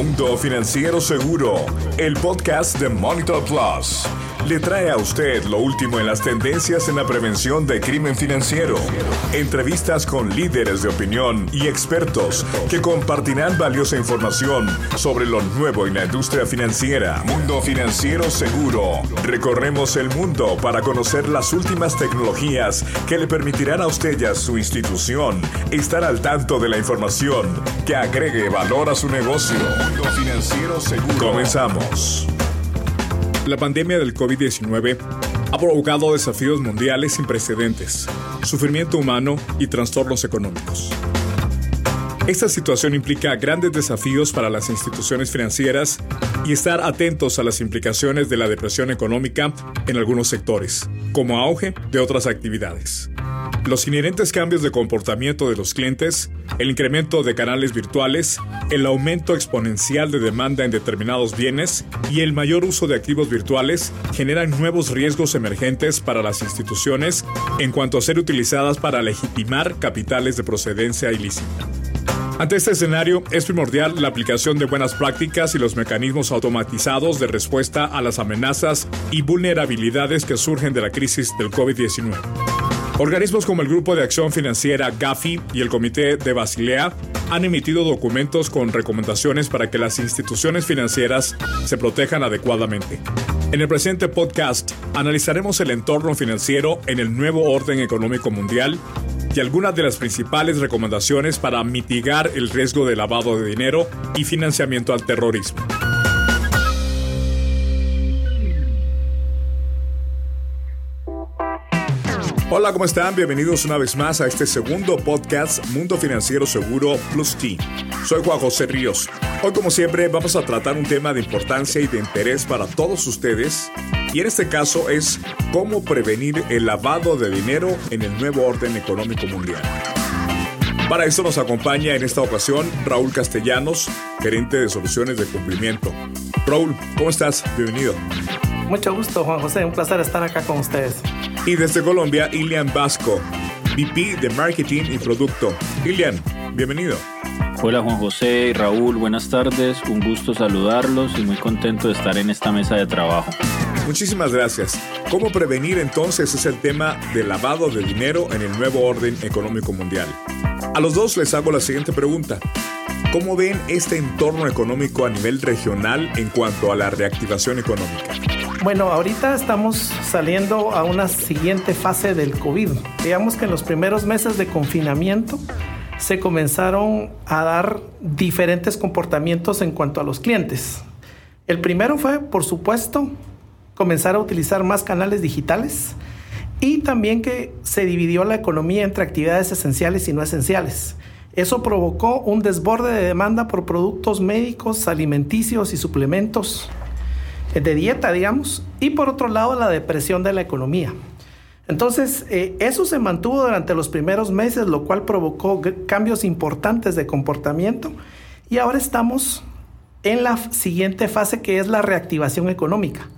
Mundo Financiero Seguro, el podcast de Monitor Plus le trae a usted lo último en las tendencias en la prevención de crimen financiero. Entrevistas con líderes de opinión y expertos que compartirán valiosa información sobre lo nuevo en la industria financiera. Mundo Financiero Seguro. Recorremos el mundo para conocer las últimas tecnologías que le permitirán a usted y a su institución estar al tanto de la información que agregue valor a su negocio. Comenzamos. La pandemia del COVID-19 ha provocado desafíos mundiales sin precedentes, sufrimiento humano y trastornos económicos. Esta situación implica grandes desafíos para las instituciones financieras y estar atentos a las implicaciones de la depresión económica en algunos sectores, como auge de otras actividades. Los inherentes cambios de comportamiento de los clientes, el incremento de canales virtuales, el aumento exponencial de demanda en determinados bienes y el mayor uso de activos virtuales generan nuevos riesgos emergentes para las instituciones en cuanto a ser utilizadas para legitimar capitales de procedencia ilícita. Ante este escenario, es primordial la aplicación de buenas prácticas y los mecanismos automatizados de respuesta a las amenazas y vulnerabilidades que surgen de la crisis del COVID-19. Organismos como el Grupo de Acción Financiera GAFI y el Comité de Basilea han emitido documentos con recomendaciones para que las instituciones financieras se protejan adecuadamente. En el presente podcast analizaremos el entorno financiero en el nuevo orden económico mundial y algunas de las principales recomendaciones para mitigar el riesgo de lavado de dinero y financiamiento al terrorismo. Hola, ¿cómo están? Bienvenidos una vez más a este segundo podcast Mundo Financiero Seguro Plus T. Soy Juan José Ríos. Hoy, como siempre, vamos a tratar un tema de importancia y de interés para todos ustedes. Y en este caso es cómo prevenir el lavado de dinero en el nuevo orden económico mundial. Para eso nos acompaña en esta ocasión Raúl Castellanos, gerente de soluciones de cumplimiento. Raúl, ¿cómo estás? Bienvenido. Mucho gusto, Juan José. Un placer estar acá con ustedes. Y desde Colombia, Ilian Vasco, VP de Marketing y Producto. Ilian, bienvenido. Hola Juan José y Raúl, buenas tardes. Un gusto saludarlos y muy contento de estar en esta mesa de trabajo. Muchísimas gracias. ¿Cómo prevenir entonces es el tema del lavado de dinero en el nuevo orden económico mundial? A los dos les hago la siguiente pregunta. ¿Cómo ven este entorno económico a nivel regional en cuanto a la reactivación económica? Bueno, ahorita estamos saliendo a una siguiente fase del COVID. Digamos que en los primeros meses de confinamiento se comenzaron a dar diferentes comportamientos en cuanto a los clientes. El primero fue, por supuesto, comenzar a utilizar más canales digitales y también que se dividió la economía entre actividades esenciales y no esenciales. Eso provocó un desborde de demanda por productos médicos, alimenticios y suplementos de dieta, digamos, y por otro lado la depresión de la economía. Entonces, eh, eso se mantuvo durante los primeros meses, lo cual provocó cambios importantes de comportamiento y ahora estamos en la siguiente fase que es la reactivación económica.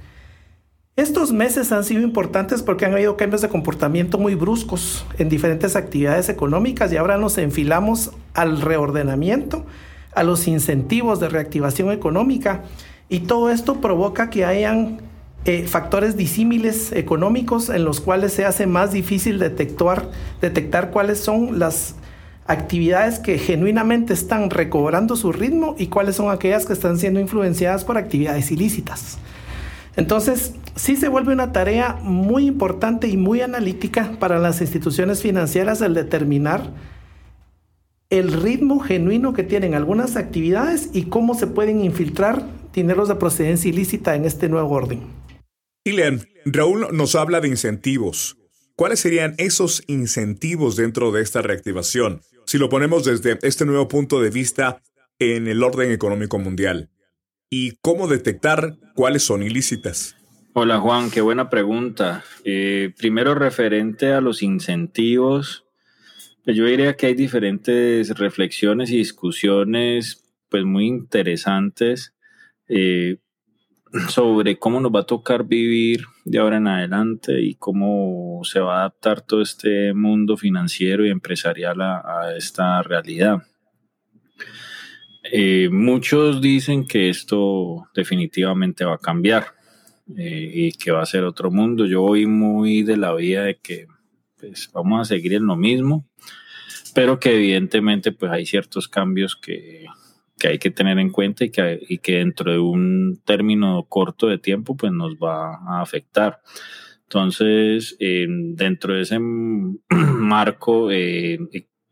Estos meses han sido importantes porque han habido cambios de comportamiento muy bruscos en diferentes actividades económicas y ahora nos enfilamos al reordenamiento, a los incentivos de reactivación económica y todo esto provoca que hayan eh, factores disímiles económicos en los cuales se hace más difícil detectar, detectar cuáles son las actividades que genuinamente están recobrando su ritmo y cuáles son aquellas que están siendo influenciadas por actividades ilícitas. Entonces, sí se vuelve una tarea muy importante y muy analítica para las instituciones financieras el determinar el ritmo genuino que tienen algunas actividades y cómo se pueden infiltrar dineros de procedencia ilícita en este nuevo orden. Ilian, Raúl nos habla de incentivos. ¿Cuáles serían esos incentivos dentro de esta reactivación? Si lo ponemos desde este nuevo punto de vista en el orden económico mundial. ¿Y cómo detectar cuáles son ilícitas? Hola Juan, qué buena pregunta. Eh, primero referente a los incentivos, pues yo diría que hay diferentes reflexiones y discusiones pues muy interesantes eh, sobre cómo nos va a tocar vivir de ahora en adelante y cómo se va a adaptar todo este mundo financiero y empresarial a, esta realidad. Eh, muchos dicen que esto definitivamente va a cambiar eh, y que va a ser otro mundo. Yo voy muy de la vida de que pues, vamos a seguir en lo mismo, pero que evidentemente pues hay ciertos cambios que, que hay que tener en cuenta y que, y que dentro de un término corto de tiempo pues nos va a afectar. Entonces, eh, dentro de ese marco, eh,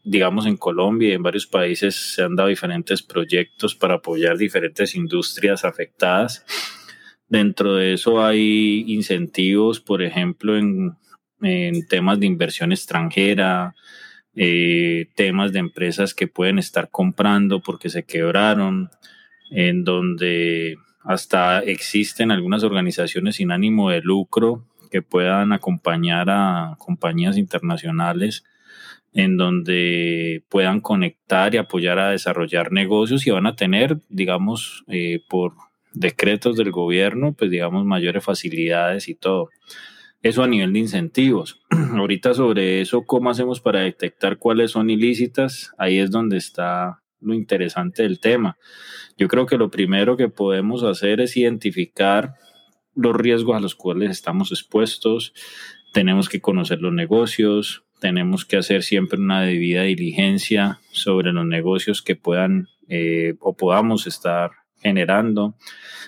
digamos en Colombia y en varios países se han dado diferentes proyectos para apoyar diferentes industrias afectadas. Dentro de eso hay incentivos, por ejemplo, en, temas de inversión extranjera, eh, temas de empresas que pueden estar comprando porque se quebraron, en donde hasta existen algunas organizaciones sin ánimo de lucro que puedan acompañar a compañías internacionales en donde puedan conectar y apoyar a desarrollar negocios y van a tener, digamos, eh, por decretos del gobierno, pues digamos, mayores facilidades y todo. Eso a nivel de incentivos. Ahorita sobre eso, ¿cómo hacemos para detectar cuáles son ilícitas? Ahí es donde está lo interesante del tema. Yo creo que lo primero que podemos hacer es identificar los riesgos a los cuales estamos expuestos, tenemos que conocer los negocios, tenemos que hacer siempre una debida diligencia sobre los negocios que puedan eh, o podamos estar generando,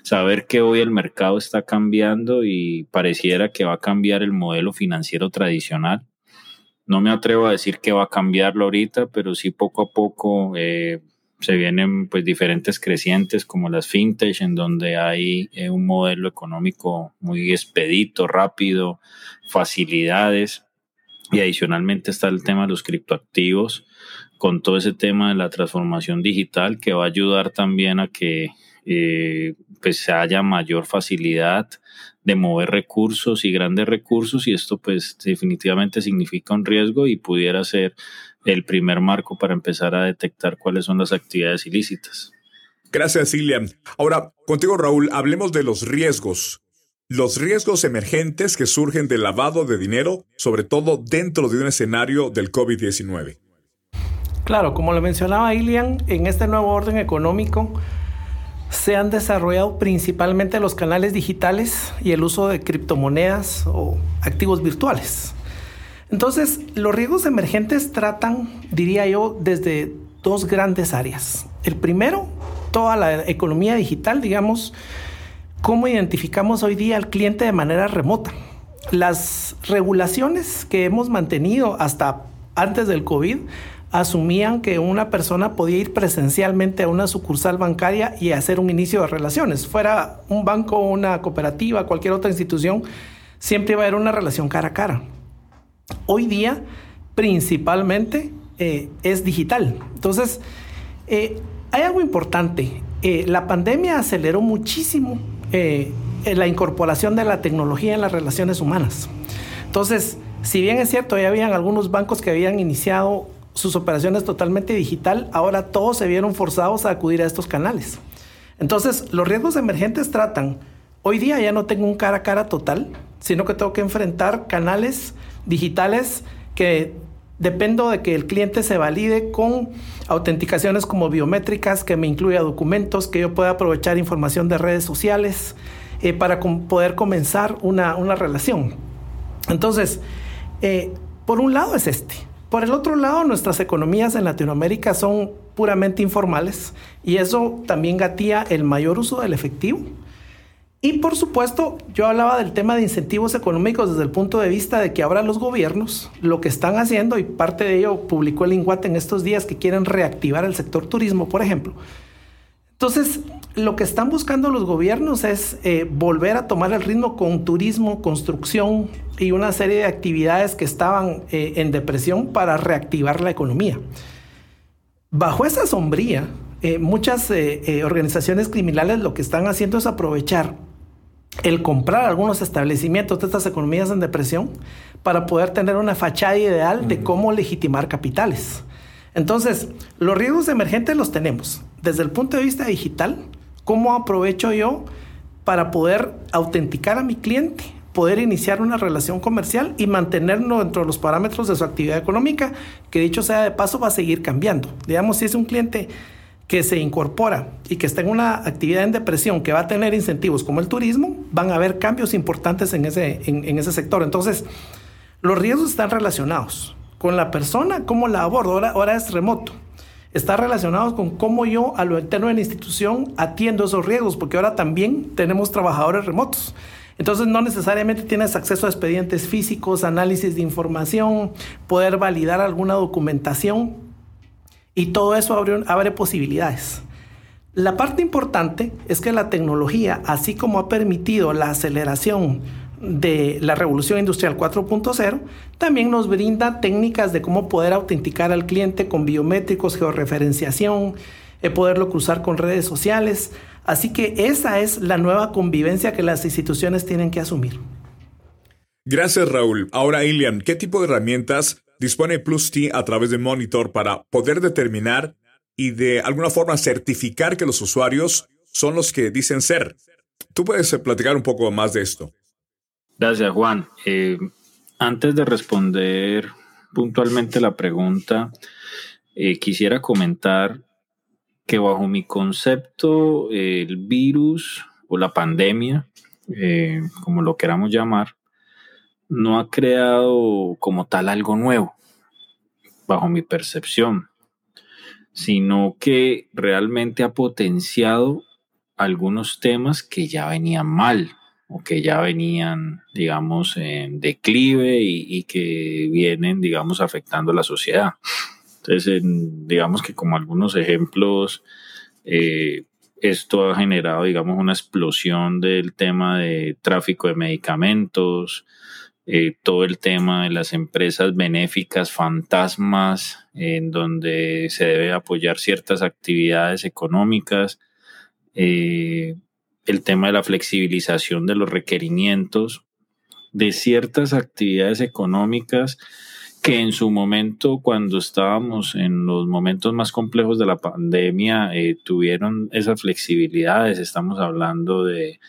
saber que hoy el mercado está cambiando y pareciera que va a cambiar el modelo financiero tradicional. No me atrevo a decir que va a cambiarlo ahorita, pero sí poco a poco eh, se vienen pues diferentes crecientes como las fintech en donde hay eh, un modelo económico muy expedito, rápido, facilidades y adicionalmente está el tema de los criptoactivos con todo ese tema de la transformación digital que va a ayudar también a que eh, pues haya mayor facilidad de mover recursos y grandes recursos y esto pues definitivamente significa un riesgo y pudiera ser el primer marco para empezar a detectar cuáles son las actividades ilícitas. Gracias, Silvia. Ahora, contigo, Raúl, hablemos de los riesgos. Los riesgos emergentes que surgen del lavado de dinero, sobre todo dentro de un escenario del COVID-19. Claro, como lo mencionaba Ilian, en este nuevo orden económico se han desarrollado principalmente los canales digitales y el uso de criptomonedas o activos virtuales. Entonces, los riesgos emergentes tratan, diría yo, desde dos grandes áreas. El primero, toda la economía digital, digamos, cómo identificamos hoy día al cliente de manera remota. Las regulaciones que hemos mantenido hasta antes del COVID asumían que una persona podía ir presencialmente a una sucursal bancaria y hacer un inicio de relaciones. Fuera un banco, una cooperativa, cualquier otra institución, siempre iba a haber una relación cara a cara hoy día principalmente eh, es digital. Entonces, eh, hay algo importante. Eh, la pandemia aceleró muchísimo la incorporación de la tecnología en las relaciones humanas. Entonces, si bien es cierto, ya habían algunos bancos que habían iniciado sus operaciones totalmente digital, ahora todos se vieron forzados a acudir a estos canales. Entonces, los riesgos emergentes tratan, hoy día ya no tengo un cara a cara total, sino que tengo que enfrentar canales digitales que dependo de que el cliente se valide con autenticaciones como biométricas, que me incluya documentos, que yo pueda aprovechar información de redes sociales eh, para poder comenzar una, relación. Entonces, eh, por un lado es este. Por el otro lado, nuestras economías en Latinoamérica son puramente informales y eso también gatía el mayor uso del efectivo y por supuesto, yo hablaba del tema de incentivos económicos desde el punto de vista de que ahora los gobiernos lo que están haciendo, y parte de ello publicó el INGUAT en estos días, que quieren reactivar el sector turismo, por ejemplo. Entonces, lo que están buscando los gobiernos es eh, volver a tomar el ritmo con turismo, construcción y una serie de actividades que estaban eh, en depresión para reactivar la economía. Bajo esa sombría, eh, muchas organizaciones criminales lo que están haciendo es aprovechar el comprar algunos establecimientos de estas economías en depresión para poder tener una fachada ideal de cómo legitimar capitales. Entonces, los riesgos emergentes los tenemos. Desde el punto de vista digital, ¿cómo aprovecho yo para poder autenticar a mi cliente, poder iniciar una relación comercial y mantenerlo dentro de los parámetros de su actividad económica, que dicho sea de paso va a seguir cambiando? Digamos, si es un cliente que se incorpora y que está en una actividad en depresión que va a tener incentivos como el turismo, van a haber cambios importantes en ese, en, ese sector. Entonces, los riesgos están relacionados con la persona, cómo la abordo. Ahora, ahora es remoto. Está relacionado con cómo yo a lo interno de la institución atiendo esos riesgos, porque ahora también tenemos trabajadores remotos. Entonces no necesariamente tienes acceso a expedientes físicos, análisis de información, poder validar alguna documentación y todo eso abre, abre posibilidades. La parte importante es que la tecnología, así como ha permitido la aceleración de la revolución industrial 4.0, también nos brinda técnicas de cómo poder autenticar al cliente con biométricos, georreferenciación, eh, poderlo cruzar con redes sociales. Así que esa es la nueva convivencia que las instituciones tienen que asumir. Gracias, Raúl. Ahora, Ilian, ¿qué tipo de herramientas dispone Plus T a través de Monitor para poder determinar y de alguna forma certificar que los usuarios son los que dicen ser? Tú puedes platicar un poco más de esto. Gracias, Juan. Eh, antes de responder puntualmente la pregunta, eh, quisiera comentar que bajo mi concepto, el virus o la pandemia, eh, como lo queramos llamar, no ha creado como tal algo nuevo, bajo mi percepción, sino que realmente ha potenciado algunos temas que ya venían mal que ya venían, digamos, en declive y, que vienen, digamos, afectando a la sociedad. Entonces, digamos que como algunos ejemplos, eh, esto ha generado, digamos, una explosión del tema de tráfico de medicamentos, eh, todo el tema de las empresas benéficas fantasmas, en donde se debe apoyar ciertas actividades económicas, eh, el tema de la flexibilización de los requerimientos de ciertas actividades económicas que en su momento, cuando estábamos en los momentos más complejos de la pandemia, eh, tuvieron esas flexibilidades. Estamos hablando de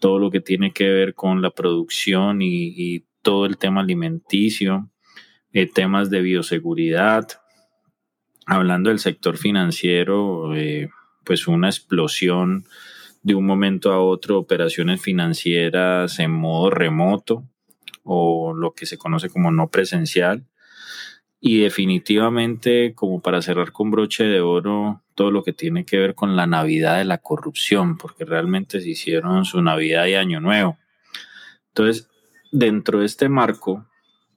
todo lo que tiene que ver con la producción y, todo el tema alimenticio, eh, temas de bioseguridad. Hablando del sector financiero, eh, pues una explosión de un momento a otro, operaciones financieras en modo remoto o lo que se conoce como no presencial y definitivamente, como para cerrar con broche de oro, todo lo que tiene que ver con la Navidad de la corrupción, porque realmente se hicieron su Navidad y Año Nuevo. Entonces, dentro de este marco,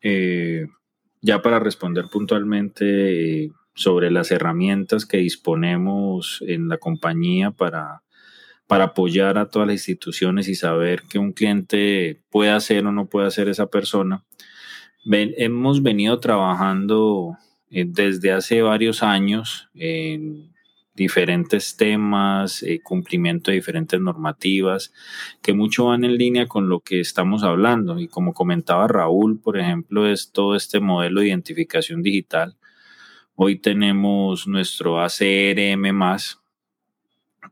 eh, ya para responder puntualmente eh, sobre las herramientas que disponemos en la compañía para, para apoyar a todas las instituciones y saber que un cliente puede hacer o no puede hacer esa persona, hemos venido trabajando eh, desde hace varios años en diferentes temas, eh, cumplimiento de diferentes normativas, que mucho van en línea con lo que estamos hablando. Y como comentaba Raúl, por ejemplo, es todo este modelo de identificación digital. Hoy tenemos nuestro ACRM,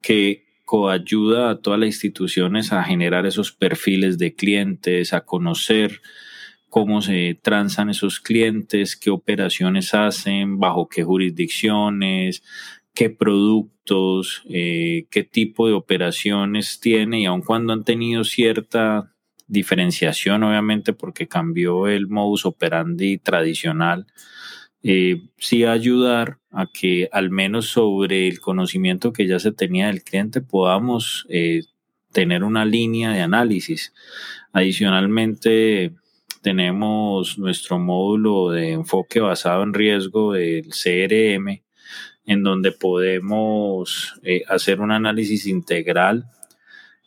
que coayuda a todas las instituciones a generar esos perfiles de clientes, a conocer cómo se transan esos clientes, qué operaciones hacen, bajo qué jurisdicciones, qué productos, eh, qué tipo de operaciones tiene y aun cuando han tenido cierta diferenciación, obviamente porque cambió el modus operandi tradicional, eh, sí ayudar a que al menos sobre el conocimiento que ya se tenía del cliente podamos eh, tener una línea de análisis. Adicionalmente, tenemos nuestro módulo de enfoque basado en riesgo del CRM, en donde podemos eh, hacer un análisis integral.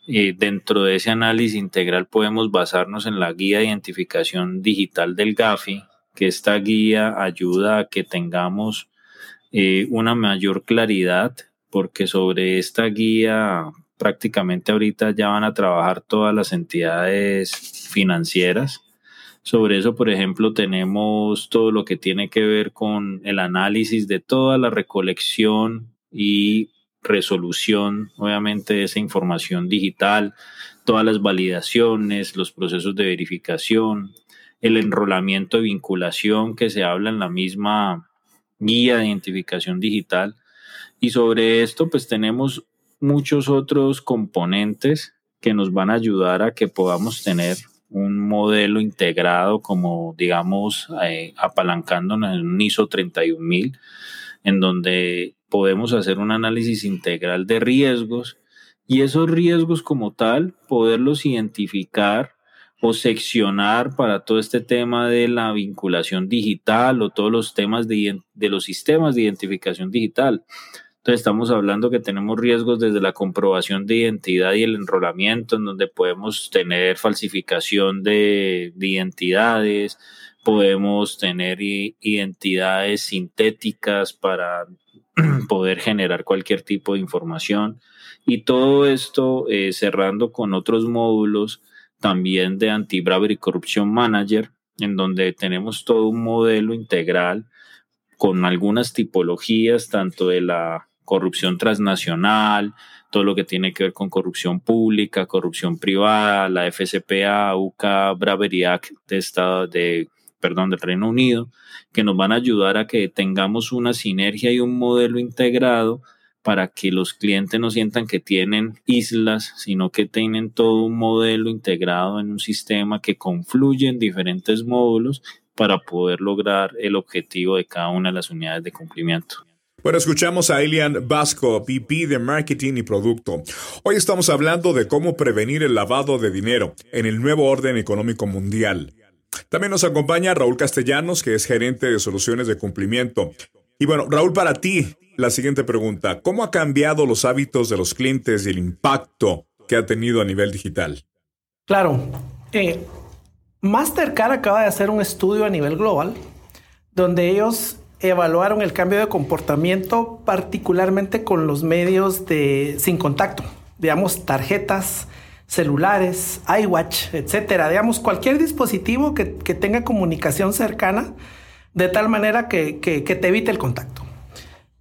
Eh, dentro de ese análisis integral podemos basarnos en la guía de identificación digital del GAFI, que esta guía ayuda a que tengamos eh, una mayor claridad, porque sobre esta guía prácticamente ahorita ya van a trabajar todas las entidades financieras. Sobre eso, por ejemplo, tenemos todo lo que tiene que ver con el análisis de toda la recolección y resolución, obviamente, de esa información digital, todas las validaciones, los procesos de verificación, el enrolamiento de vinculación que se habla en la misma guía de identificación digital, Y sobre esto, pues tenemos muchos otros componentes que nos van a ayudar a que podamos tener un modelo integrado como, digamos, eh, apalancándonos en un ISO 31000, en donde podemos hacer un análisis integral de riesgos. Y esos riesgos como tal, poderlos identificar o seccionar para todo este tema de la vinculación digital o todos los temas de, de los sistemas de identificación digital. Entonces estamos hablando que tenemos riesgos desde la comprobación de identidad y el enrolamiento, en donde podemos tener falsificación de, identidades, podemos tener identidades sintéticas para poder generar cualquier tipo de información. Y todo esto eh, cerrando con otros módulos también de Anti-Bravery Corruption Manager, en donde tenemos todo un modelo integral con algunas tipologías, tanto de la corrupción transnacional, todo lo que tiene que ver con corrupción pública, corrupción privada, la FCPA, UCA, Bravery Act de Estado de perdón, del Reino Unido, que nos van a ayudar a que tengamos una sinergia y un modelo integrado para que los clientes no sientan que tienen islas, sino que tienen todo un modelo integrado en un sistema que confluye en diferentes módulos para poder lograr el objetivo de cada una de las unidades de cumplimiento. Bueno, escuchamos a Elian Vasco, VP de Marketing y Producto. Hoy estamos hablando de cómo prevenir el lavado de dinero en el nuevo orden económico mundial. También nos acompaña Raúl Castellanos, que es gerente de soluciones de cumplimiento. Y bueno, Raúl, para ti, la siguiente pregunta. ¿Cómo ha cambiado los hábitos de los clientes y el impacto que ha tenido a nivel digital? Claro. Eh, Mastercard acaba de hacer un estudio a nivel global donde ellos evaluaron el cambio de comportamiento particularmente con los medios de sin contacto, digamos tarjetas, celulares, iWatch, etcétera, digamos cualquier dispositivo que, tenga comunicación cercana de tal manera que, te evite el contacto.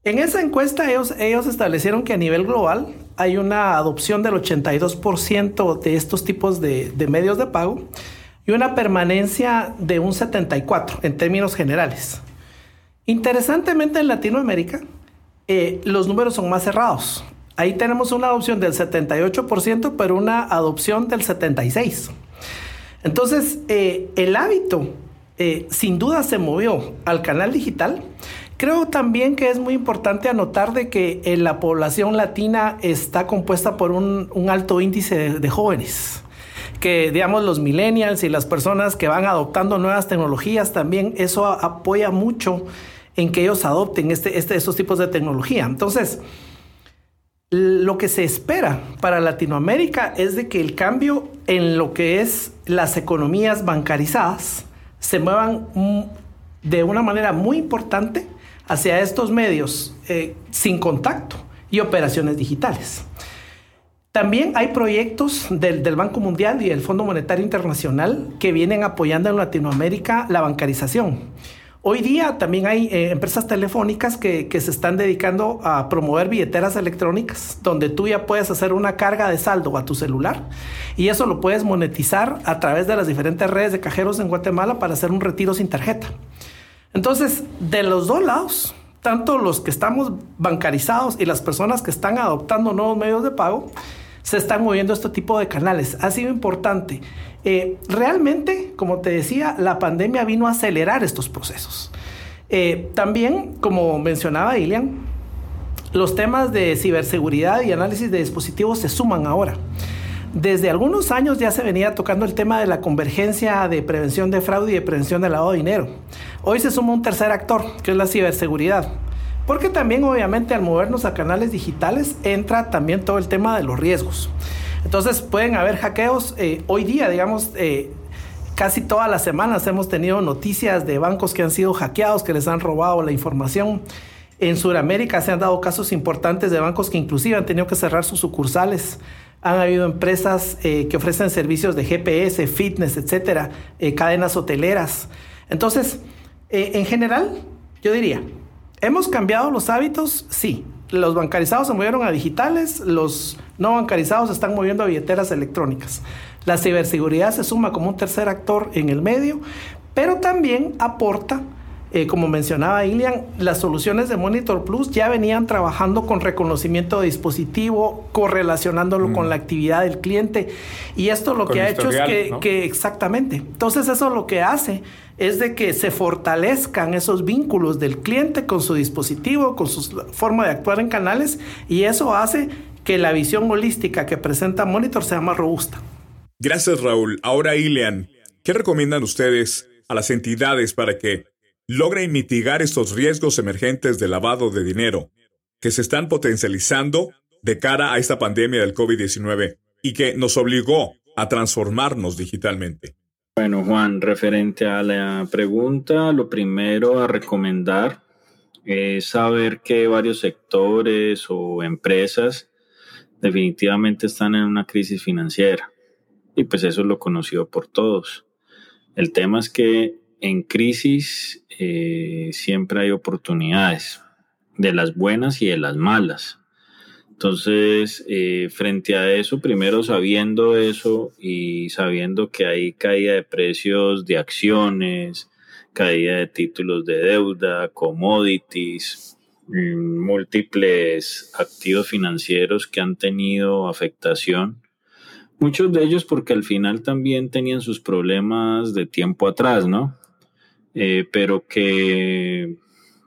En esa encuesta ellos, ellos establecieron que a nivel global hay una adopción del 82% de estos tipos de, de medios de pago y una permanencia de un 74% en términos generales. Interesantemente en Latinoamérica, eh, los números son más cerrados. Ahí tenemos una adopción del 78%, pero una adopción del 76%. Entonces, eh, el hábito eh, sin duda se movió al canal digital. Creo también que es muy importante anotar de que la población latina está compuesta por un, alto índice de jóvenes que digamos los millennials y las personas que van adoptando nuevas tecnologías también eso apoya mucho en que ellos adopten este, este, estos tipos de tecnología. Entonces, lo que se espera para Latinoamérica es de que el cambio en lo que es las economías bancarizadas se muevan de una manera muy importante hacia estos medios eh, sin contacto y operaciones digitales. También hay proyectos del, Banco Mundial y del Fondo Monetario Internacional que vienen apoyando en Latinoamérica la bancarización. Hoy día también hay eh, empresas telefónicas que, se están dedicando a promover billeteras electrónicas, donde tú ya puedes hacer una carga de saldo a tu celular y eso lo puedes monetizar a través de las diferentes redes de cajeros en Guatemala para hacer un retiro sin tarjeta. Entonces, de los dos lados, tanto los que estamos bancarizados y las personas que están adoptando nuevos medios de pago, se están moviendo este tipo de canales. Ha sido importante. Eh, realmente, como te decía, la pandemia vino a acelerar estos procesos. Eh, también, como mencionaba Ilian, los temas de ciberseguridad y análisis de dispositivos se suman ahora. Desde algunos años ya se venía tocando el tema de la convergencia de prevención de fraude y de prevención de lavado de dinero. Hoy se suma un tercer actor, que es la ciberseguridad. Porque también obviamente al movernos a canales digitales entra también todo el tema de los riesgos. Entonces pueden haber hackeos. Eh, hoy día, digamos, eh, casi todas las semanas hemos tenido noticias de bancos que han sido hackeados, que les han robado la información. En Sudamérica se han dado casos importantes de bancos que inclusive han tenido que cerrar sus sucursales. Han habido empresas eh, que ofrecen servicios de GPS, fitness, etcétera, cadenas hoteleras. Entonces, en general, yo diría, ¿Hemos cambiado los hábitos? Sí. Los bancarizados se movieron a digitales, los no bancarizados se están moviendo a billeteras electrónicas. La ciberseguridad se suma como un tercer actor en el medio, pero también aporta eh, como mencionaba Ilian, las soluciones de Monitor Plus ya venían trabajando con reconocimiento de dispositivo, correlacionándolo con mm. la actividad del cliente. Y esto lo que ha hecho es que, que, exactamente. Entonces eso lo que hace es de que se fortalezcan esos vínculos del cliente con su dispositivo, con su forma de actuar en canales, y eso hace que la visión holística que presenta Monitor sea más robusta. Gracias, Raúl. Ahora, Ilian, ¿qué recomiendan ustedes a las entidades para que logren mitigar estos riesgos emergentes de lavado de dinero que se están potencializando de cara a esta pandemia del COVID-19 y que nos obligó a transformarnos digitalmente? Bueno, Juan, referente a la pregunta, lo primero a recomendar es saber que varios sectores o empresas definitivamente están en una crisis financiera. Y pues eso es lo conocido por todos. El tema es que en crisis eh, siempre hay oportunidades, de las buenas y de las malas. Entonces, eh, frente a eso, primero sabiendo eso y sabiendo que hay caída de precios de acciones, caída de títulos de deuda, commodities, mm, múltiples activos financieros que han tenido afectación, muchos de ellos porque al final también tenían sus problemas de tiempo atrás, ¿no? Eh, pero que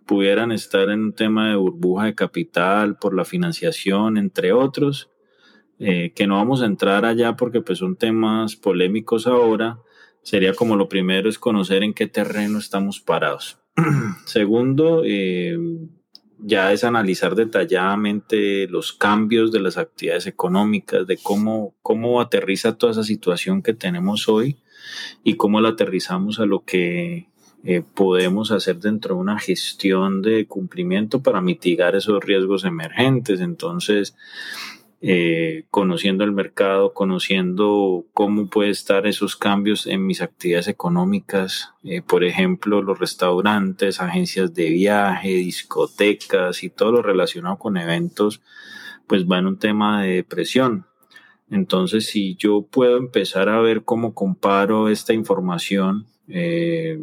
pudieran estar en un tema de burbuja de capital por la financiación, entre otros, eh, que no vamos a entrar allá porque pues son temas polémicos ahora. Sería como lo primero es conocer en qué terreno estamos parados. Segundo, eh, ya es analizar detalladamente los cambios de las actividades económicas, de cómo, cómo aterriza toda esa situación que tenemos hoy y cómo la aterrizamos a lo que eh, podemos hacer dentro de una gestión de cumplimiento para mitigar esos riesgos emergentes. Entonces, eh, conociendo el mercado, conociendo cómo puede estar esos cambios en mis actividades económicas, eh, por ejemplo, los restaurantes, agencias de viaje, discotecas y todo lo relacionado con eventos, pues va en un tema de presión. Entonces, si yo puedo empezar a ver cómo comparo esta información, eh,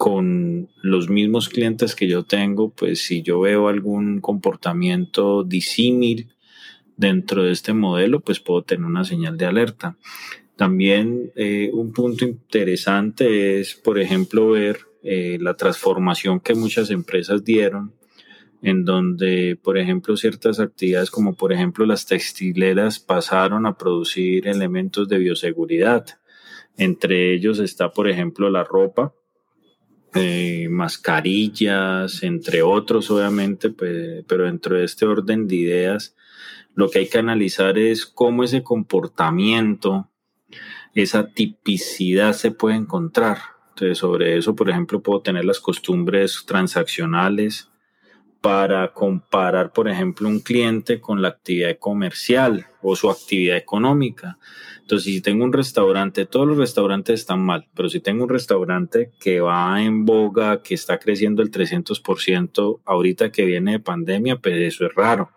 con los mismos clientes que yo tengo, pues si yo veo algún comportamiento disímil dentro de este modelo, pues puedo tener una señal de alerta. También eh, un punto interesante es, por ejemplo, ver eh, la transformación que muchas empresas dieron, en donde, por ejemplo, ciertas actividades como, por ejemplo, las textileras pasaron a producir elementos de bioseguridad. Entre ellos está, por ejemplo, la ropa, eh, mascarillas, entre otros, obviamente, pero dentro de este orden de ideas, lo que hay que analizar es cómo ese comportamiento, esa tipicidad se puede encontrar. Entonces, sobre eso, por ejemplo, puedo tener las costumbres transaccionales para comparar, por ejemplo, un cliente con la actividad comercial o su actividad económica. Entonces, si tengo un restaurante, todos los restaurantes están mal, pero si tengo un restaurante que va en boga, que está creciendo el 300% ahorita que viene de pandemia, pues eso es raro.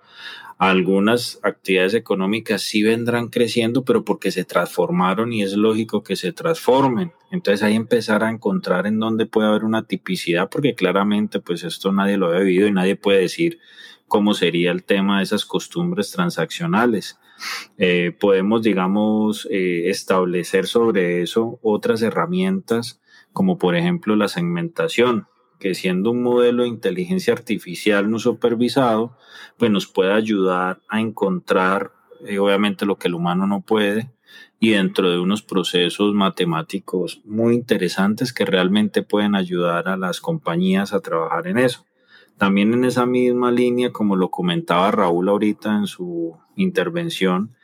Algunas actividades económicas sí vendrán creciendo, pero porque se transformaron y es lógico que se transformen. Entonces ahí empezar a encontrar en dónde puede haber una tipicidad, porque claramente pues esto nadie lo ha vivido y nadie puede decir cómo sería el tema de esas costumbres transaccionales. Eh, podemos, digamos, eh, establecer sobre eso otras herramientas, como por ejemplo la segmentación, que siendo un modelo de inteligencia artificial no supervisado, pues nos puede ayudar a encontrar, eh, obviamente, lo que el humano no puede, y dentro de unos procesos matemáticos muy interesantes que realmente pueden ayudar a las compañías a trabajar en eso. También en esa misma línea, como lo comentaba Raúl ahorita en su intervención,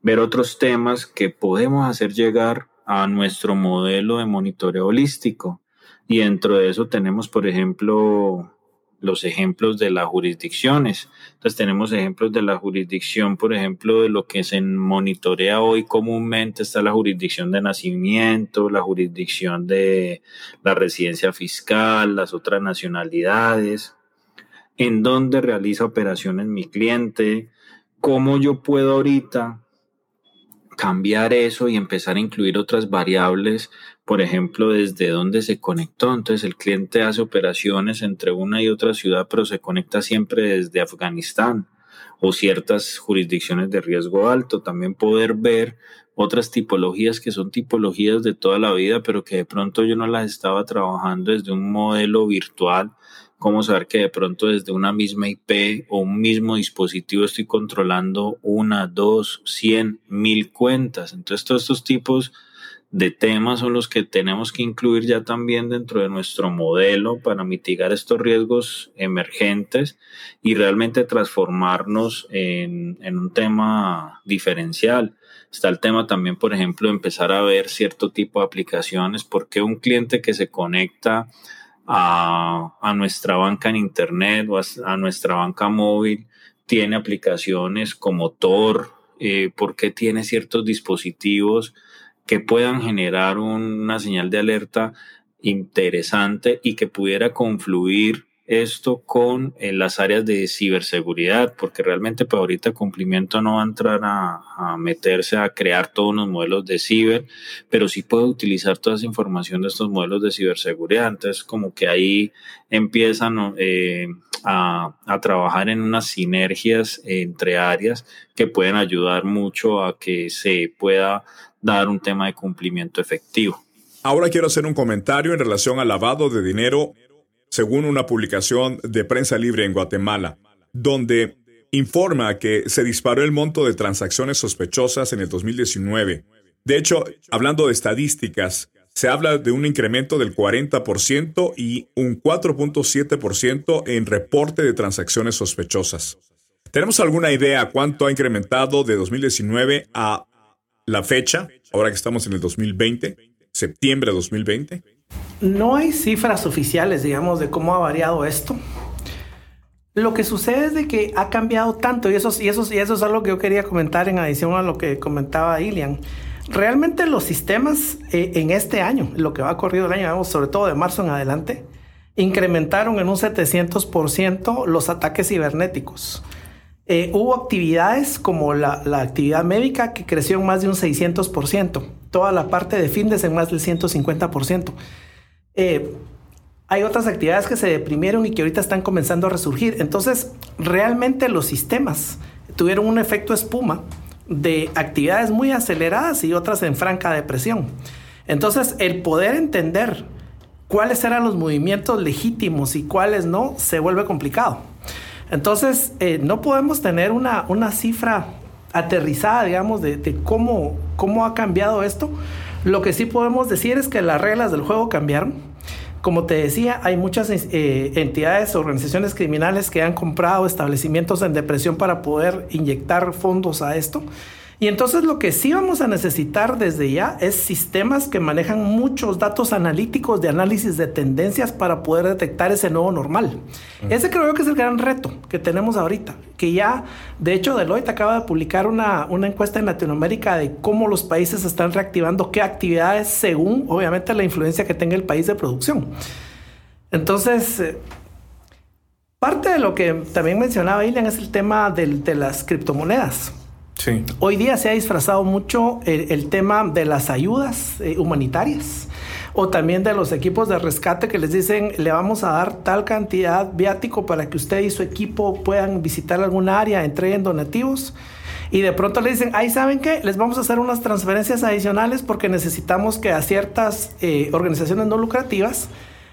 ver otros temas que podemos hacer llegar a nuestro modelo de monitoreo holístico. Y dentro de eso tenemos, por ejemplo, los ejemplos de las jurisdicciones. Entonces tenemos ejemplos de la jurisdicción, por ejemplo, de lo que se monitorea hoy comúnmente. Está la jurisdicción de nacimiento, la jurisdicción de la residencia fiscal, las otras nacionalidades, en dónde realiza operaciones mi cliente, cómo yo puedo ahorita cambiar eso y empezar a incluir otras variables, por ejemplo, desde dónde se conectó. Entonces el cliente hace operaciones entre una y otra ciudad, pero se conecta siempre desde Afganistán o ciertas jurisdicciones de riesgo alto. También poder ver otras tipologías que son tipologías de toda la vida, pero que de pronto yo no las estaba trabajando desde un modelo virtual cómo saber que de pronto desde una misma IP o un mismo dispositivo estoy controlando una, dos, cien, mil cuentas. Entonces todos estos tipos de temas son los que tenemos que incluir ya también dentro de nuestro modelo para mitigar estos riesgos emergentes y realmente transformarnos en, un tema diferencial. Está el tema también, por ejemplo, empezar a ver cierto tipo de aplicaciones, porque un cliente que se conecta a, nuestra banca en Internet o a, nuestra banca móvil, tiene aplicaciones como Tor, eh, porque tiene ciertos dispositivos que puedan generar una señal de alerta interesante y que pudiera confluir esto con eh, las áreas de ciberseguridad, porque realmente para pues, ahorita cumplimiento no va a entrar a, meterse a crear todos los modelos de ciber, pero sí puede utilizar toda esa información de estos modelos de ciberseguridad. Entonces, como que ahí empiezan eh, a trabajar en unas sinergias entre áreas que pueden ayudar mucho a que se pueda dar un tema de cumplimiento efectivo. Ahora quiero hacer un comentario en relación al lavado de dinero según una publicación de Prensa Libre en Guatemala, donde informa que se disparó el monto de transacciones sospechosas en el 2019. De hecho, hablando de estadísticas, se habla de un incremento del 40% y un 4.7% en reporte de transacciones sospechosas. ¿Tenemos alguna idea cuánto ha incrementado de 2019 a la fecha, ahora que estamos en el 2020, septiembre de 2020? No hay cifras oficiales, digamos, de cómo ha variado esto. Lo que sucede es de que ha cambiado tanto, y eso, y eso, y eso es algo que yo quería comentar en adición a lo que comentaba Ilian. Realmente los sistemas eh, en este año, lo que va corrido el año, sobre todo de marzo en adelante, incrementaron en un 700% los ataques cibernéticos. Eh, hubo actividades como la, la, actividad médica que creció en más de un 600%, toda la parte de fitness en más del 150%. Eh, hay otras actividades que se deprimieron y que ahorita están comenzando a resurgir. Entonces, realmente los sistemas tuvieron un efecto espuma de actividades muy aceleradas y otras en franca depresión. Entonces, el poder entender cuáles eran los movimientos legítimos y cuáles no, se vuelve complicado. Entonces, eh, no podemos tener una, una cifra aterrizada, digamos, de, de, cómo, cómo ha cambiado esto. Lo que sí podemos decir es que las reglas del juego cambiaron como te decía, hay muchas eh, entidades, organizaciones criminales que han comprado establecimientos en depresión para poder inyectar fondos a esto. Y entonces lo que sí vamos a necesitar desde ya es sistemas que manejan muchos datos analíticos de análisis de tendencias para poder detectar ese nuevo normal. Ese creo yo que es el gran reto que tenemos ahorita, que ya, de hecho, Deloitte acaba de publicar una, una encuesta en Latinoamérica de cómo los países están reactivando qué actividades según, obviamente, la influencia que tenga el país de producción. Entonces... Eh, parte de lo que también mencionaba Ilian es el tema de las criptomonedas. Hoy día se ha disfrazado mucho el, tema de las ayudas eh, humanitarias o también de los equipos de rescate que les dicen le vamos a dar tal cantidad viático para que usted y su equipo puedan visitar algún área, entreguen donativos. Y de pronto le dicen, ahí saben qué, les vamos a hacer unas transferencias adicionales porque necesitamos que a ciertas eh, organizaciones no lucrativas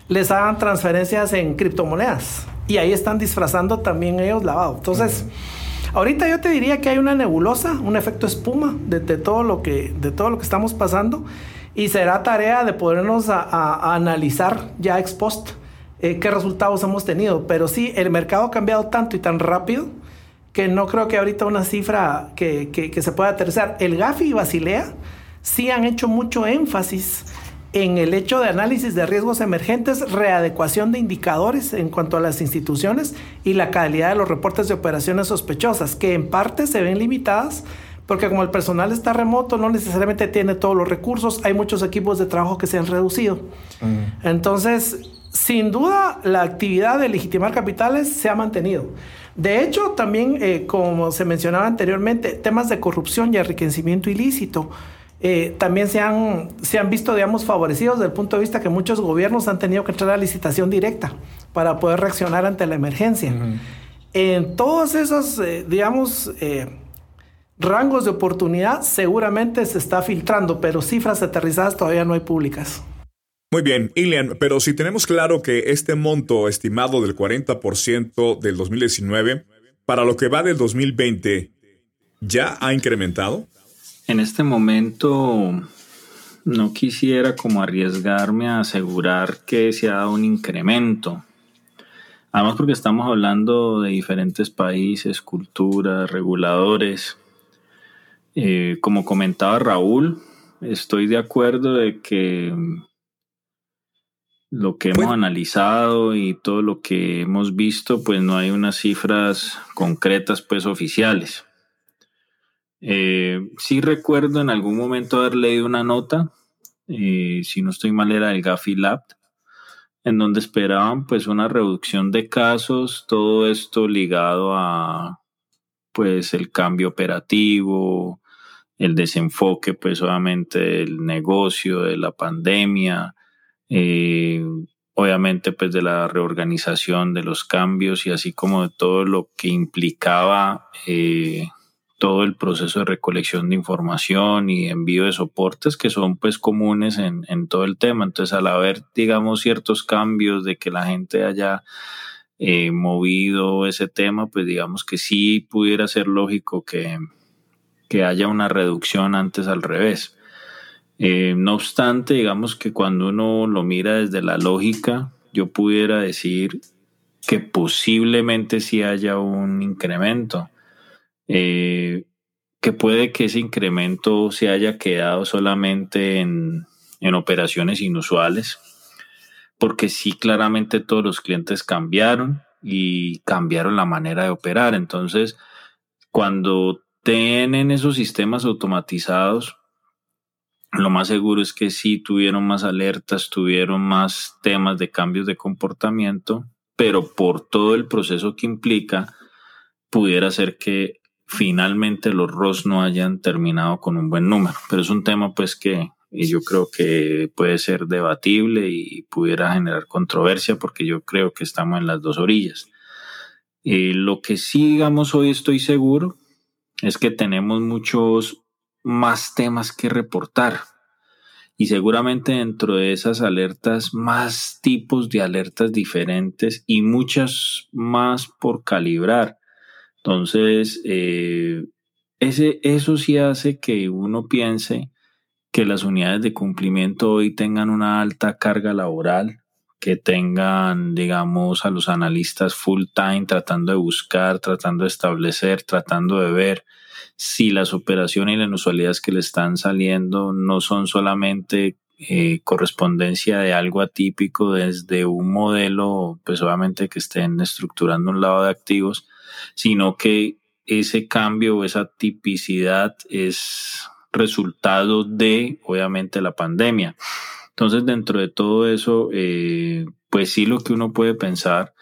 les hagan transferencias en criptomonedas. Y ahí están disfrazando también ellos lavado. Entonces... Ahorita yo te diría que hay una nebulosa, un efecto espuma de, todo, lo que, de todo lo que estamos pasando y será tarea de podernos analizar ya ex post eh, qué resultados hemos tenido. Pero sí, el mercado ha cambiado tanto y tan rápido que no creo que ahorita una cifra que, que se pueda aterrizar. El GAFI y Basilea sí han hecho mucho énfasis en el hecho de análisis de riesgos emergentes, readecuación de indicadores en cuanto a las instituciones y la calidad de los reportes de operaciones sospechosas, que en parte se ven limitadas porque como el personal está remoto, no necesariamente tiene todos los recursos, hay muchos equipos de trabajo que se han reducido. Mm. Entonces, sin duda la actividad de legitimar capitales se ha mantenido. De hecho, también, eh, como se mencionaba anteriormente, temas de corrupción y enriquecimiento ilícito eh, también se han, se han visto, digamos, favorecidos desde el punto de vista que muchos gobiernos han tenido que entrar a licitación directa para poder reaccionar ante la emergencia. En todos esos, eh, digamos, rangos de oportunidad seguramente se está filtrando, pero cifras aterrizadas todavía no hay públicas. Muy bien, Ilian, pero si tenemos claro que este monto estimado del 40% del 2019, para lo que va del 2020, ¿ya ha incrementado? En este momento no quisiera como arriesgarme a asegurar que se ha dado un incremento. Además porque estamos hablando de diferentes países, culturas, reguladores. Eh, como comentaba Raúl, estoy de acuerdo de que lo que hemos analizado y todo lo que hemos visto, pues no hay unas cifras concretas, pues oficiales. Eh, sí recuerdo en algún momento haber leído una nota, eh, si no estoy mal era el Gafi Lab, en donde esperaban pues una reducción de casos, todo esto ligado a pues el cambio operativo, el desenfoque pues obviamente del negocio, de la pandemia, eh, obviamente pues de la reorganización, de los cambios y así como de todo lo que implicaba eh, todo el proceso de recolección de información y envío de soportes que son pues comunes en, en todo el tema. Entonces al haber digamos ciertos cambios de que la gente haya eh, movido ese tema, pues digamos que sí pudiera ser lógico que, que haya una reducción antes al revés. Eh, no obstante, digamos que cuando uno lo mira desde la lógica, yo pudiera decir que posiblemente sí haya un incremento. Eh, que puede que ese incremento se haya quedado solamente en, en operaciones inusuales, porque sí claramente todos los clientes cambiaron y cambiaron la manera de operar. Entonces, cuando tienen esos sistemas automatizados, lo más seguro es que sí tuvieron más alertas, tuvieron más temas de cambios de comportamiento, pero por todo el proceso que implica, pudiera ser que finalmente los ROS no hayan terminado con un buen número. Pero es un tema pues que yo creo que puede ser debatible y pudiera generar controversia porque yo creo que estamos en las dos orillas. Eh, lo que sí, digamos, hoy estoy seguro es que tenemos muchos más temas que reportar. Y seguramente dentro de esas alertas, más tipos de alertas diferentes y muchas más por calibrar. Entonces, eh, ese, eso sí hace que uno piense que las unidades de cumplimiento hoy tengan una alta carga laboral, que tengan, digamos, a los analistas full time tratando de buscar, tratando de establecer, tratando de ver si las operaciones y las inusualidades que le están saliendo no son solamente eh, correspondencia de algo atípico desde un modelo, pues obviamente que estén estructurando un lado de activos, sino que ese cambio o esa tipicidad es resultado de, obviamente, la pandemia. Entonces, dentro de todo eso, eh, pues sí lo que uno puede pensar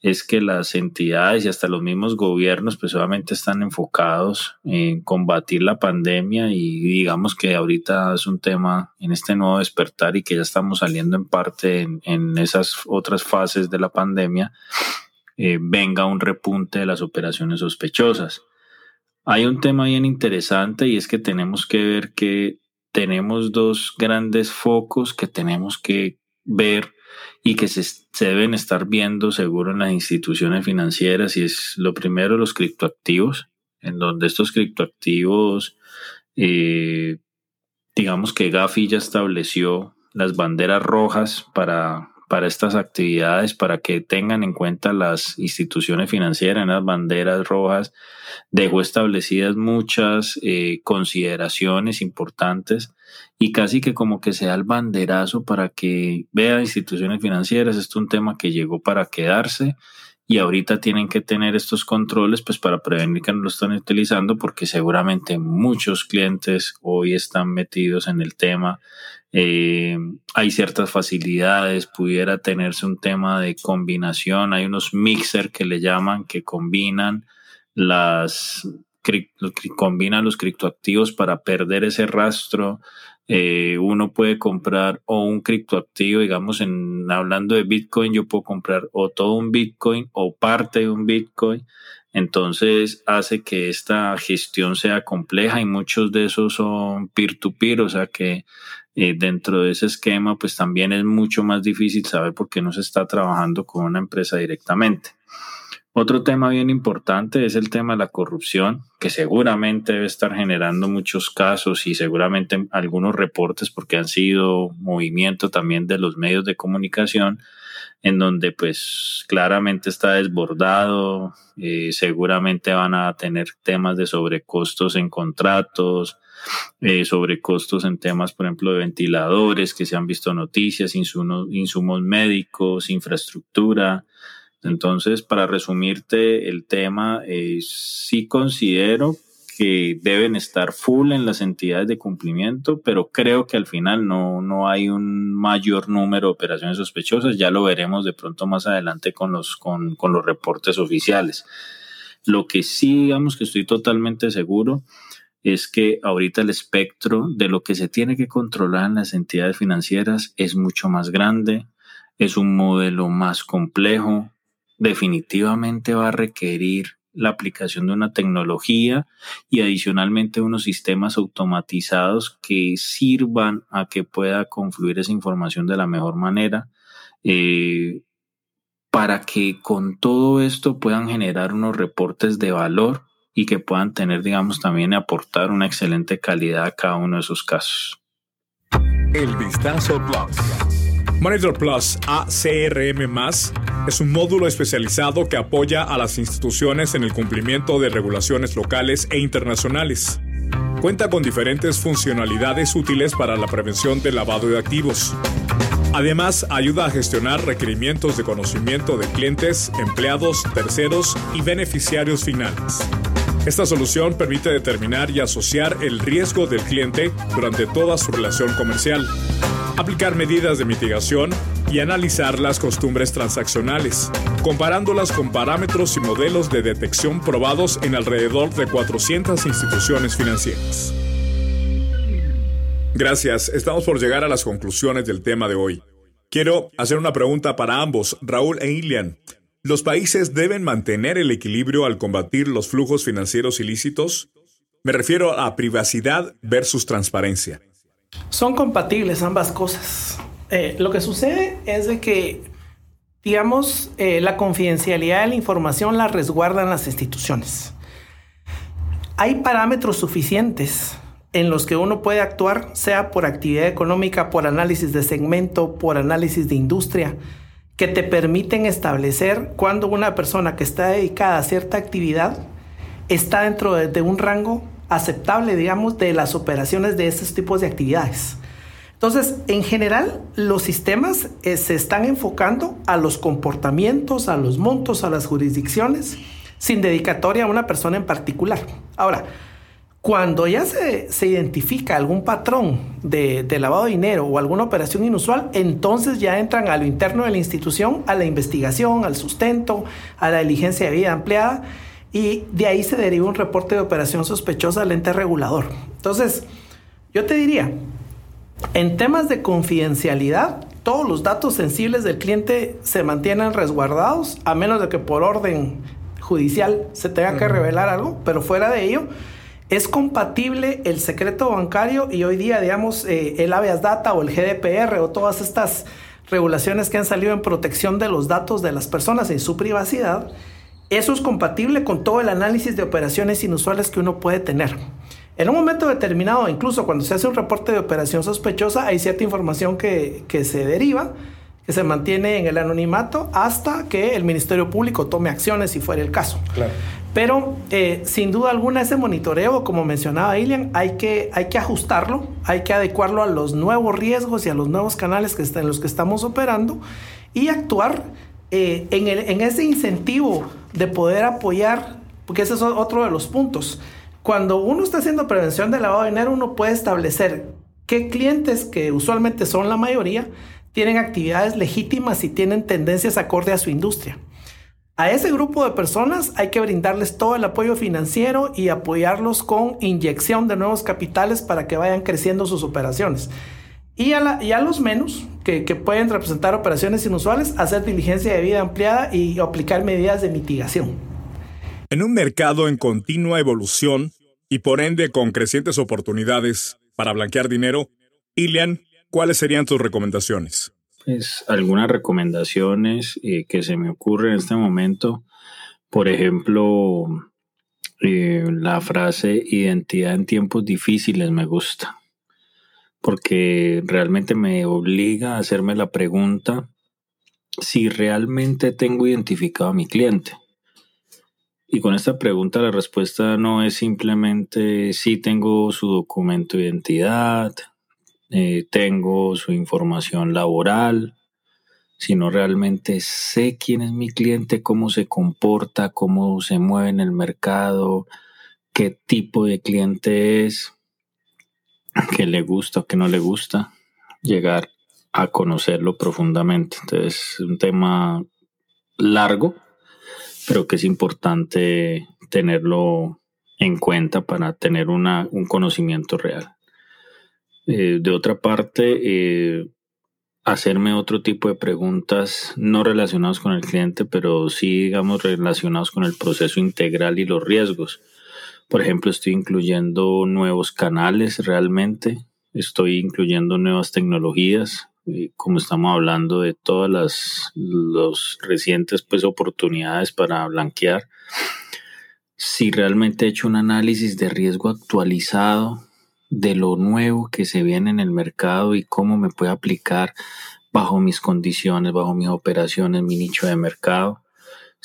es que las entidades y hasta los mismos gobiernos pues obviamente están enfocados en combatir la pandemia y digamos que ahorita es un tema en este nuevo despertar y que ya estamos saliendo en parte en, esas otras fases de la pandemia, eh, venga un repunte de las operaciones sospechosas. Hay un tema bien interesante y es que tenemos que ver que tenemos dos grandes focos que tenemos que ver y que se, deben estar viendo seguro en las instituciones financieras y es lo primero los criptoactivos, en donde estos criptoactivos, eh, digamos que Gafi ya estableció las banderas rojas para, para estas actividades, para que tengan en cuenta las instituciones financieras las banderas rojas. Dejó establecidas muchas eh, consideraciones importantes y casi que como que sea el banderazo para que vea instituciones financieras. Esto es un tema que llegó para quedarse y ahorita tienen que tener estos controles pues para prevenir que no lo están utilizando porque seguramente muchos clientes hoy están metidos en el tema. Eh, hay ciertas facilidades, pudiera tenerse un tema de combinación, hay unos mixer que le llaman que combinan las combinan los criptoactivos para perder ese rastro eh, uno puede comprar o un criptoactivo, digamos, en hablando de Bitcoin, yo puedo comprar o todo un Bitcoin o parte de un Bitcoin. Entonces hace que esta gestión sea compleja y muchos de esos son peer-to-peer, o sea que eh, dentro de ese esquema pues también es mucho más difícil saber por qué no se está trabajando con una empresa directamente. Otro tema bien importante es el tema de la corrupción, que seguramente debe estar generando muchos casos y seguramente algunos reportes porque han sido movimiento también de los medios de comunicación en donde pues claramente está desbordado, eh, seguramente van a tener temas de sobrecostos en contratos, eh, sobrecostos en temas, por ejemplo, de ventiladores, que se han visto noticias, insumos, insumos médicos, infraestructura, entonces, para resumirte el tema, eh, sí considero que deben estar full en las entidades de cumplimiento, pero creo que al final no, no hay un mayor número de operaciones sospechosas. Ya lo veremos de pronto más adelante con los, con, con los reportes oficiales. Lo que sí, digamos que estoy totalmente seguro es que ahorita el espectro de lo que se tiene que controlar en las entidades financieras es mucho más grande, es un modelo más complejo, definitivamente va a requerir la aplicación de una tecnología y adicionalmente unos sistemas automatizados que sirvan a que pueda confluir esa información de la mejor manera eh, para que con todo esto puedan generar unos reportes de valor y que puedan tener, digamos, también aportar una excelente calidad a cada uno de esos casos. El Vistazo. Monitor Plus ACRM es un módulo especializado que apoya a las instituciones en el cumplimiento de regulaciones locales e internacionales. Cuenta con diferentes funcionalidades útiles para la prevención del lavado de activos. Además, ayuda a gestionar requerimientos de conocimiento de clientes, empleados, terceros y beneficiarios finales. Esta solución permite determinar y asociar el riesgo del cliente durante toda su relación comercial aplicar medidas de mitigación y analizar las costumbres transaccionales, comparándolas con parámetros y modelos de detección probados en alrededor de 400 instituciones financieras. Gracias, estamos por llegar a las conclusiones del tema de hoy. Quiero hacer una pregunta para ambos, Raúl e Ilian. ¿Los países deben mantener el equilibrio al combatir los flujos financieros ilícitos? Me refiero a privacidad versus transparencia. Son compatibles ambas cosas. Eh, lo que sucede es de que, digamos, eh, la confidencialidad de la información la resguardan las instituciones. Hay parámetros suficientes en los que uno puede actuar, sea por actividad económica, por análisis de segmento, por análisis de industria, que te permiten establecer cuando una persona que está dedicada a cierta actividad está dentro de un rango aceptable, digamos, de las operaciones de estos tipos de actividades. Entonces, en general, los sistemas eh, se están enfocando a los comportamientos, a los montos, a las jurisdicciones, sin dedicatoria a una persona en particular. Ahora, cuando ya se, identifica algún patrón de, de, lavado de dinero o alguna operación inusual, entonces ya entran a lo interno de la institución, a la investigación, al sustento, a la diligencia de vida empleada y de ahí se deriva un reporte de operación sospechosa al ente regulador. Entonces, yo te diría, en temas de confidencialidad, todos los datos sensibles del cliente se mantienen resguardados, a menos de que por orden judicial se tenga que revelar algo, pero fuera de ello, es compatible el secreto bancario y hoy día, digamos, eh, el habeas data o el GDPR o todas estas regulaciones que han salido en protección de los datos de las personas y su privacidad eso es compatible con todo el análisis de operaciones inusuales que uno puede tener. En un momento determinado, incluso cuando se hace un reporte de operación sospechosa, hay cierta información que, se deriva, que se mantiene en el anonimato hasta que el Ministerio Público tome acciones si fuera el caso. Pero eh, sin duda alguna ese monitoreo, como mencionaba Ilian, hay que, hay que ajustarlo, hay que adecuarlo a los nuevos riesgos y a los nuevos canales que en los que estamos operando y actuar eh, en, en ese incentivo de poder apoyar, porque ese es otro de los puntos. Cuando uno está haciendo prevención de lavado de dinero, uno puede establecer qué clientes, que usualmente son la mayoría, tienen actividades legítimas y tienen tendencias acorde a su industria. A ese grupo de personas hay que brindarles todo el apoyo financiero y apoyarlos con inyección de nuevos capitales para que vayan creciendo sus operaciones. Y a, los menos, que, que, pueden representar operaciones inusuales, hacer diligencia de vida ampliada y aplicar medidas de mitigación. En un mercado en continua evolución y por ende con crecientes oportunidades para blanquear dinero, Ilian, ¿cuáles serían tus recomendaciones? Pues algunas recomendaciones eh, que se me ocurren en este momento. Por ejemplo, eh, la frase identidad en tiempos difíciles me gusta, porque realmente me obliga a hacerme la pregunta si realmente tengo identificado a mi cliente. Y con esta pregunta la respuesta no es simplemente si tengo su documento de identidad, eh, tengo su información laboral, sino realmente sé quién es mi cliente, cómo se comporta, cómo se mueve en el mercado, qué tipo de cliente es, qué le gusta o qué no le gusta, llegar a conocerlo profundamente. Entonces es un tema largo, pero que es importante tenerlo en cuenta para tener una, un conocimiento real. Eh, de otra parte, eh, hacerme otro tipo de preguntas no relacionadas con el cliente, pero sí, digamos, relacionados con el proceso integral y los riesgos. Por ejemplo, estoy incluyendo nuevos canales realmente, estoy incluyendo nuevas tecnologías, eh, como estamos hablando de todas las los recientes pues, oportunidades para blanquear. Si realmente he hecho un análisis de riesgo actualizado de lo nuevo que se viene en el mercado y cómo me puede aplicar bajo mis condiciones, bajo mis operaciones, mi nicho de mercado.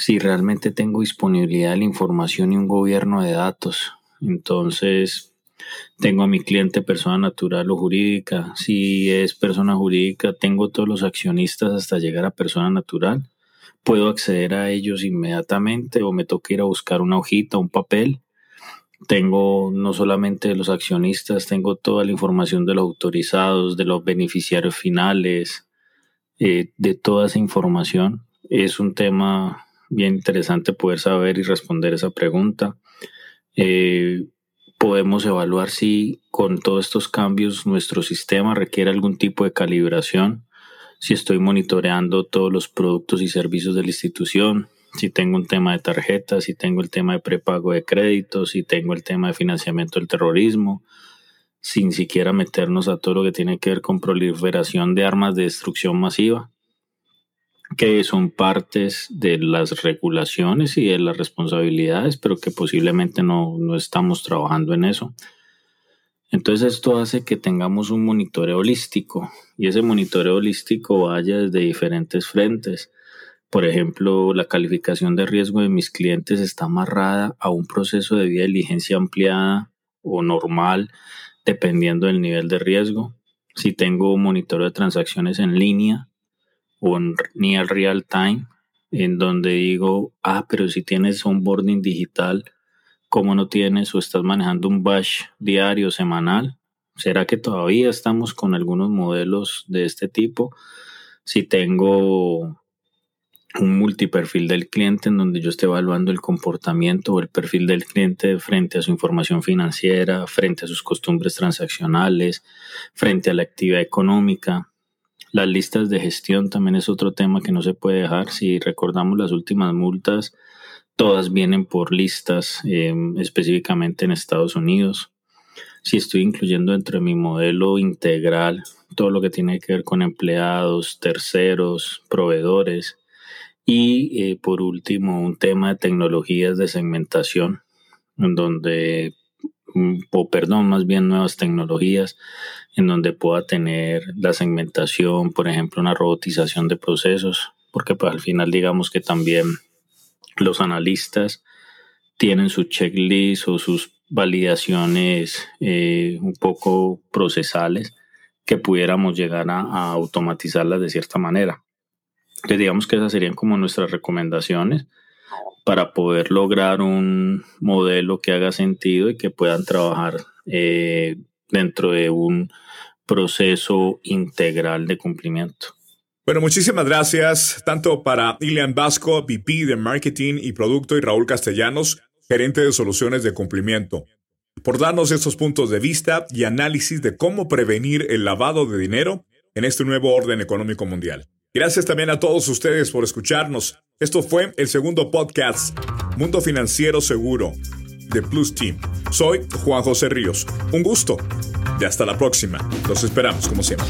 Si realmente tengo disponibilidad de la información y un gobierno de datos, entonces tengo a mi cliente persona natural o jurídica. Si es persona jurídica, tengo todos los accionistas hasta llegar a persona natural. Puedo acceder a ellos inmediatamente o me toca ir a buscar una hojita, un papel tengo no solamente los accionistas, tengo toda la información de los autorizados, de los beneficiarios finales, eh, de toda esa información. Es un tema bien interesante poder saber y responder esa pregunta. Eh, podemos evaluar si con todos estos cambios nuestro sistema requiere algún tipo de calibración, si estoy monitoreando todos los productos y servicios de la institución, si tengo un tema de tarjetas, si tengo el tema de prepago de créditos, si tengo el tema de financiamiento del terrorismo, sin siquiera meternos a todo lo que tiene que ver con proliferación de armas de destrucción masiva, que son partes de las regulaciones y de las responsabilidades, pero que posiblemente no, no estamos trabajando en eso. Entonces esto hace que tengamos un monitoreo holístico y ese monitoreo holístico vaya desde diferentes frentes por ejemplo, la calificación de riesgo de mis clientes está amarrada a un proceso de de diligencia ampliada o normal, dependiendo del nivel de riesgo. Si tengo un monitoreo de transacciones en línea o en near real time, en donde digo, ah, pero si tienes onboarding digital, ¿cómo no tienes o estás manejando un bash diario, semanal? ¿Será que todavía estamos con algunos modelos de este tipo? Si tengo un multiperfil del cliente en donde yo esté evaluando el comportamiento o el perfil del cliente frente a su información financiera, frente a sus costumbres transaccionales, frente a la actividad económica. Las listas de gestión también es otro tema que no se puede dejar. Si recordamos las últimas multas, todas vienen por listas, em, específicamente en Estados Unidos. Si estoy incluyendo dentro de mi modelo integral todo lo que tiene que ver con empleados, terceros, proveedores, y eh, por último, un tema de tecnologías de segmentación, en donde, o perdón, más bien nuevas tecnologías, en donde pueda tener la segmentación, por ejemplo, una robotización de procesos, porque pues, al final digamos que también los analistas tienen su checklist o sus validaciones eh, un poco procesales que pudiéramos llegar a automatizarlas de cierta manera. Entonces digamos que esas serían como nuestras recomendaciones para poder lograr un modelo que haga sentido y que puedan trabajar eh, dentro de un proceso integral de cumplimiento. Bueno, muchísimas gracias tanto para Ilian Vasco, VP de Marketing y Producto, y Raúl Castellanos, gerente de soluciones de cumplimiento, por darnos estos puntos de vista y análisis de cómo prevenir el lavado de dinero en este nuevo orden económico mundial. Gracias también a todos ustedes por escucharnos. Esto fue el segundo podcast, Mundo Financiero Seguro, de Plus Team. Soy Juan José Ríos. Un gusto. Y hasta la próxima. Los esperamos como siempre.